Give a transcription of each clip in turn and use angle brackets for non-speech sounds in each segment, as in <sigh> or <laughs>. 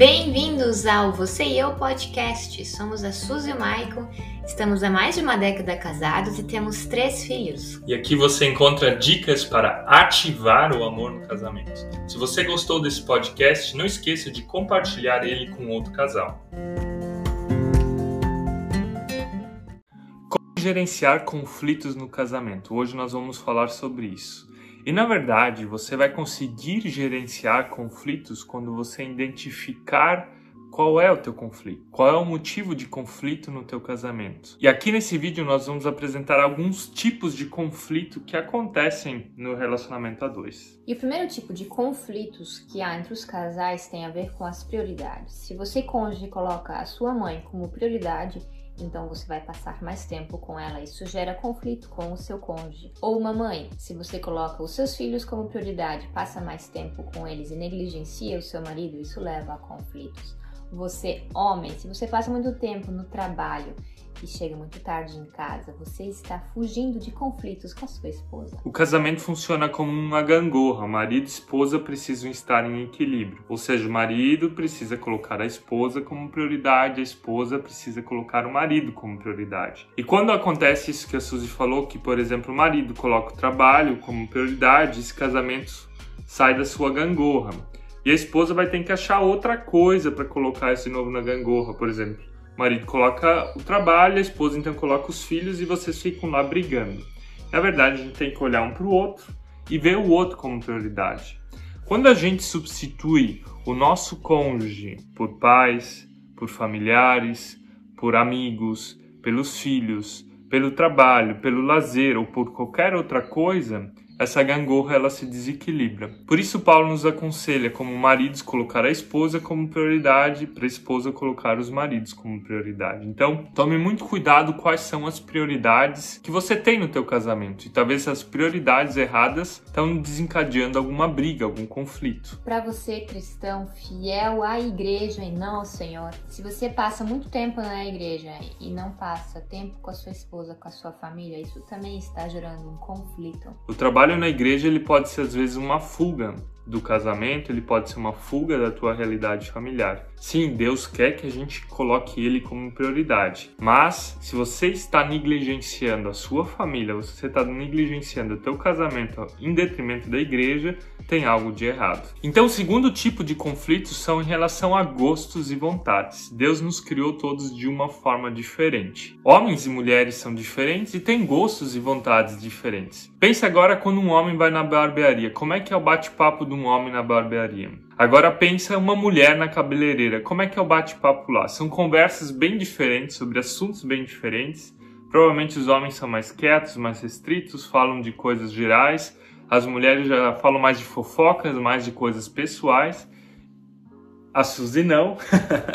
Bem-vindos ao Você e Eu Podcast. Somos a Suzy e o Maicon, estamos há mais de uma década casados e temos três filhos. E aqui você encontra dicas para ativar o amor no casamento. Se você gostou desse podcast, não esqueça de compartilhar ele com outro casal. Como gerenciar conflitos no casamento? Hoje nós vamos falar sobre isso. E na verdade, você vai conseguir gerenciar conflitos quando você identificar qual é o teu conflito, qual é o motivo de conflito no teu casamento. E aqui nesse vídeo nós vamos apresentar alguns tipos de conflito que acontecem no relacionamento a dois. E o primeiro tipo de conflitos que há entre os casais tem a ver com as prioridades. Se você cônjuge coloca a sua mãe como prioridade, então você vai passar mais tempo com ela. Isso gera conflito com o seu cônjuge. Ou uma mãe, se você coloca os seus filhos como prioridade, passa mais tempo com eles e negligencia o seu marido, isso leva a conflitos. Você, homem, se você passa muito tempo no trabalho e chega muito tarde em casa, você está fugindo de conflitos com a sua esposa. O casamento funciona como uma gangorra. Marido e esposa precisam estar em equilíbrio. Ou seja, o marido precisa colocar a esposa como prioridade, a esposa precisa colocar o marido como prioridade. E quando acontece isso que a Suzy falou, que por exemplo o marido coloca o trabalho como prioridade, esse casamento sai da sua gangorra. E a esposa vai ter que achar outra coisa para colocar esse novo na gangorra, por exemplo o marido coloca o trabalho, a esposa então coloca os filhos e vocês ficam lá brigando. Na verdade, a gente tem que olhar um para o outro e ver o outro como prioridade. Quando a gente substitui o nosso cônjuge por pais, por familiares, por amigos, pelos filhos, pelo trabalho, pelo lazer ou por qualquer outra coisa, essa gangorra ela se desequilibra. Por isso Paulo nos aconselha como maridos colocar a esposa como prioridade, para a esposa colocar os maridos como prioridade. Então, tome muito cuidado quais são as prioridades que você tem no teu casamento. E talvez as prioridades erradas estão desencadeando alguma briga, algum conflito. Para você cristão fiel à igreja e não ao Senhor, se você passa muito tempo na igreja e não passa tempo com a sua esposa, com a sua família, isso também está gerando um conflito. O trabalho trabalho na igreja ele pode ser às vezes uma fuga do casamento, ele pode ser uma fuga da tua realidade familiar. Sim, Deus quer que a gente coloque ele como prioridade, mas se você está negligenciando a sua família, você está negligenciando o teu casamento em detrimento da igreja, tem algo de errado. Então, o segundo tipo de conflitos são em relação a gostos e vontades. Deus nos criou todos de uma forma diferente. Homens e mulheres são diferentes e têm gostos e vontades diferentes. Pense agora quando um homem vai na barbearia, como é que é o bate-papo de um homem na barbearia? Agora pensa uma mulher na cabeleireira, como é que é o bate-papo lá? São conversas bem diferentes sobre assuntos bem diferentes. Provavelmente os homens são mais quietos, mais restritos, falam de coisas gerais as mulheres já falam mais de fofocas, mais de coisas pessoais. A Suzy não.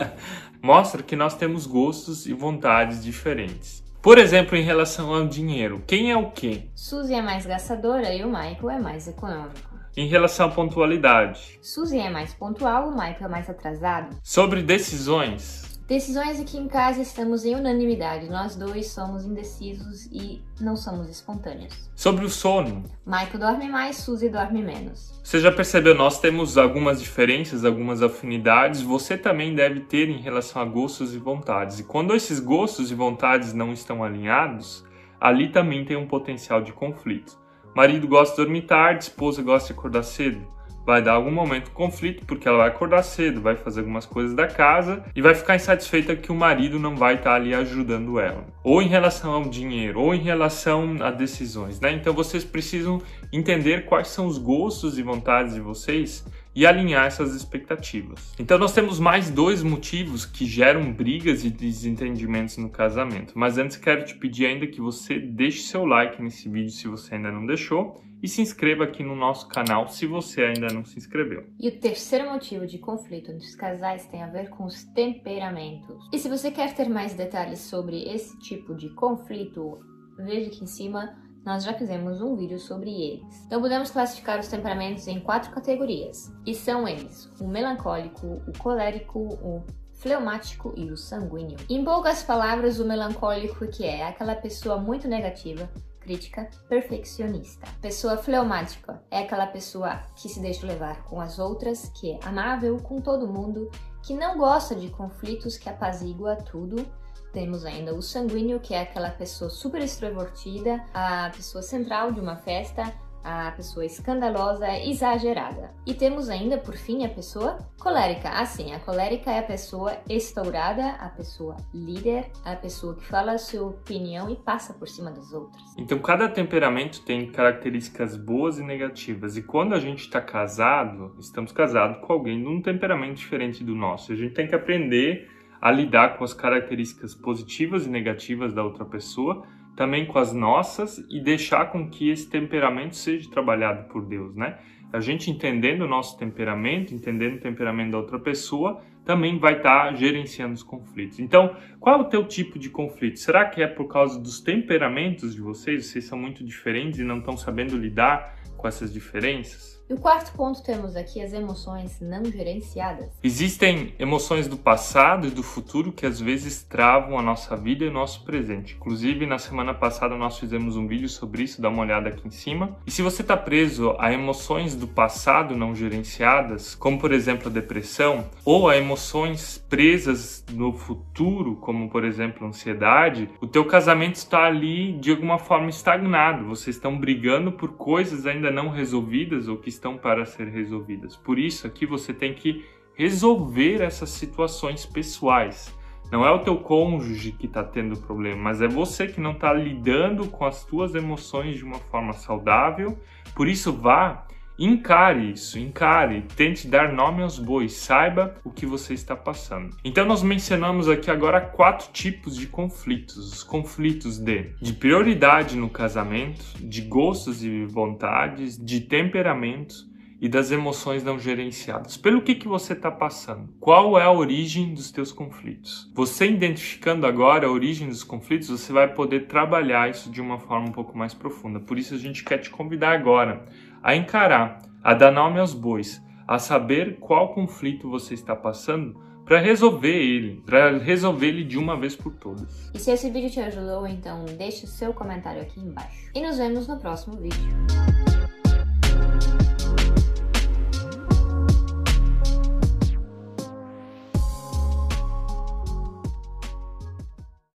<laughs> Mostra que nós temos gostos e vontades diferentes. Por exemplo, em relação ao dinheiro, quem é o quê? Suzy é mais gastadora e o Michael é mais econômico. Em relação à pontualidade, Suzy é mais pontual, o Michael é mais atrasado. Sobre decisões, Decisões aqui em casa estamos em unanimidade. Nós dois somos indecisos e não somos espontâneos. Sobre o sono. Michael dorme mais, Suzy dorme menos. Você já percebeu? Nós temos algumas diferenças, algumas afinidades. Você também deve ter em relação a gostos e vontades. E quando esses gostos e vontades não estão alinhados, ali também tem um potencial de conflito. Marido gosta de dormir tarde, esposa gosta de acordar cedo vai dar algum momento de conflito, porque ela vai acordar cedo, vai fazer algumas coisas da casa e vai ficar insatisfeita que o marido não vai estar ali ajudando ela. Ou em relação ao dinheiro, ou em relação a decisões, né? Então vocês precisam entender quais são os gostos e vontades de vocês e alinhar essas expectativas. Então nós temos mais dois motivos que geram brigas e desentendimentos no casamento. Mas antes quero te pedir ainda que você deixe seu like nesse vídeo se você ainda não deixou e se inscreva aqui no nosso canal se você ainda não se inscreveu. E o terceiro motivo de conflito entre os casais tem a ver com os temperamentos. E se você quer ter mais detalhes sobre esse tipo de conflito, veja aqui em cima nós já fizemos um vídeo sobre eles. Então podemos classificar os temperamentos em quatro categorias, e são eles: o melancólico, o colérico, o fleumático e o sanguíneo. Em poucas palavras, o melancólico que é aquela pessoa muito negativa, crítica, perfeccionista. Pessoa fleumática é aquela pessoa que se deixa levar com as outras, que é amável com todo mundo, que não gosta de conflitos, que apazigua tudo. Temos ainda o sanguíneo, que é aquela pessoa super extrovertida, a pessoa central de uma festa, a pessoa escandalosa, exagerada. E temos ainda, por fim, a pessoa colérica. Assim, a colérica é a pessoa estourada, a pessoa líder, a pessoa que fala a sua opinião e passa por cima das outras. Então, cada temperamento tem características boas e negativas. E quando a gente está casado, estamos casados com alguém de um temperamento diferente do nosso. A gente tem que aprender a lidar com as características positivas e negativas da outra pessoa também com as nossas e deixar com que esse temperamento seja trabalhado por Deus, né? A gente entendendo o nosso temperamento, entendendo o temperamento da outra pessoa, também vai estar tá gerenciando os conflitos. Então, qual é o teu tipo de conflito? Será que é por causa dos temperamentos de vocês? Vocês são muito diferentes e não estão sabendo lidar com essas diferenças? E o quarto ponto temos aqui as emoções não gerenciadas. Existem emoções do passado e do futuro que às vezes travam a nossa vida e o nosso presente. Inclusive, na semana passada nós fizemos um vídeo sobre isso, dá uma olhada aqui em cima. E se você está preso a emoções do passado não gerenciadas, como por exemplo a depressão, ou a emoções presas no futuro, como por exemplo a ansiedade, o teu casamento está ali de alguma forma estagnado. Vocês estão brigando por coisas ainda não resolvidas ou que estão para ser resolvidas. Por isso, aqui você tem que resolver essas situações pessoais. Não é o teu cônjuge que está tendo problema, mas é você que não está lidando com as tuas emoções de uma forma saudável. Por isso, vá, encare isso, encare, tente dar nome aos bois, saiba o que você está passando. Então, nós mencionamos aqui agora quatro tipos de conflitos: os conflitos de, de prioridade no casamento, de gostos e vontades, de temperamento e das emoções não gerenciadas. Pelo que, que você está passando? Qual é a origem dos teus conflitos? Você identificando agora a origem dos conflitos, você vai poder trabalhar isso de uma forma um pouco mais profunda. Por isso a gente quer te convidar agora a encarar, a dar nome aos bois, a saber qual conflito você está passando para resolver ele, para resolver ele de uma vez por todas. E se esse vídeo te ajudou, então deixe o seu comentário aqui embaixo. E nos vemos no próximo vídeo.